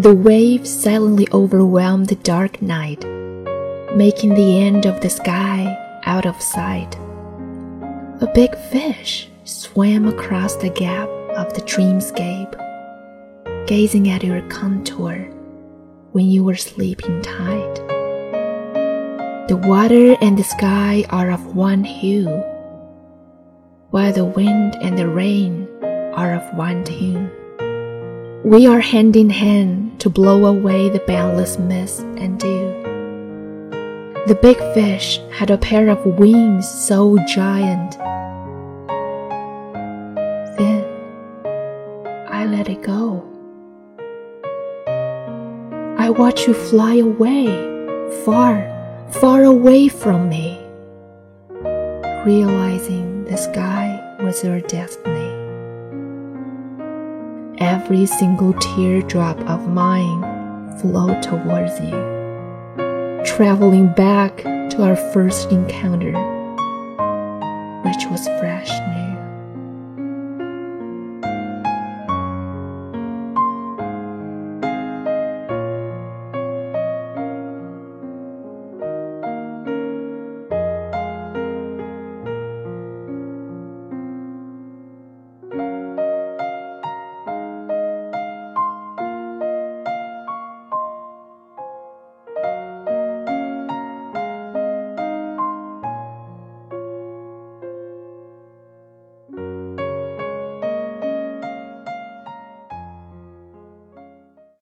The waves silently overwhelmed the dark night, making the end of the sky out of sight. A big fish swam across the gap of the dreamscape, gazing at your contour when you were sleeping tight. The water and the sky are of one hue, while the wind and the rain are of one tune. We are hand in hand to blow away the boundless mist and dew. The big fish had a pair of wings so giant. Then I let it go. I watch you fly away, far, far away from me, realizing the sky was your destiny. Every single teardrop of mine flowed towards you, traveling back to our first encounter, which was fresh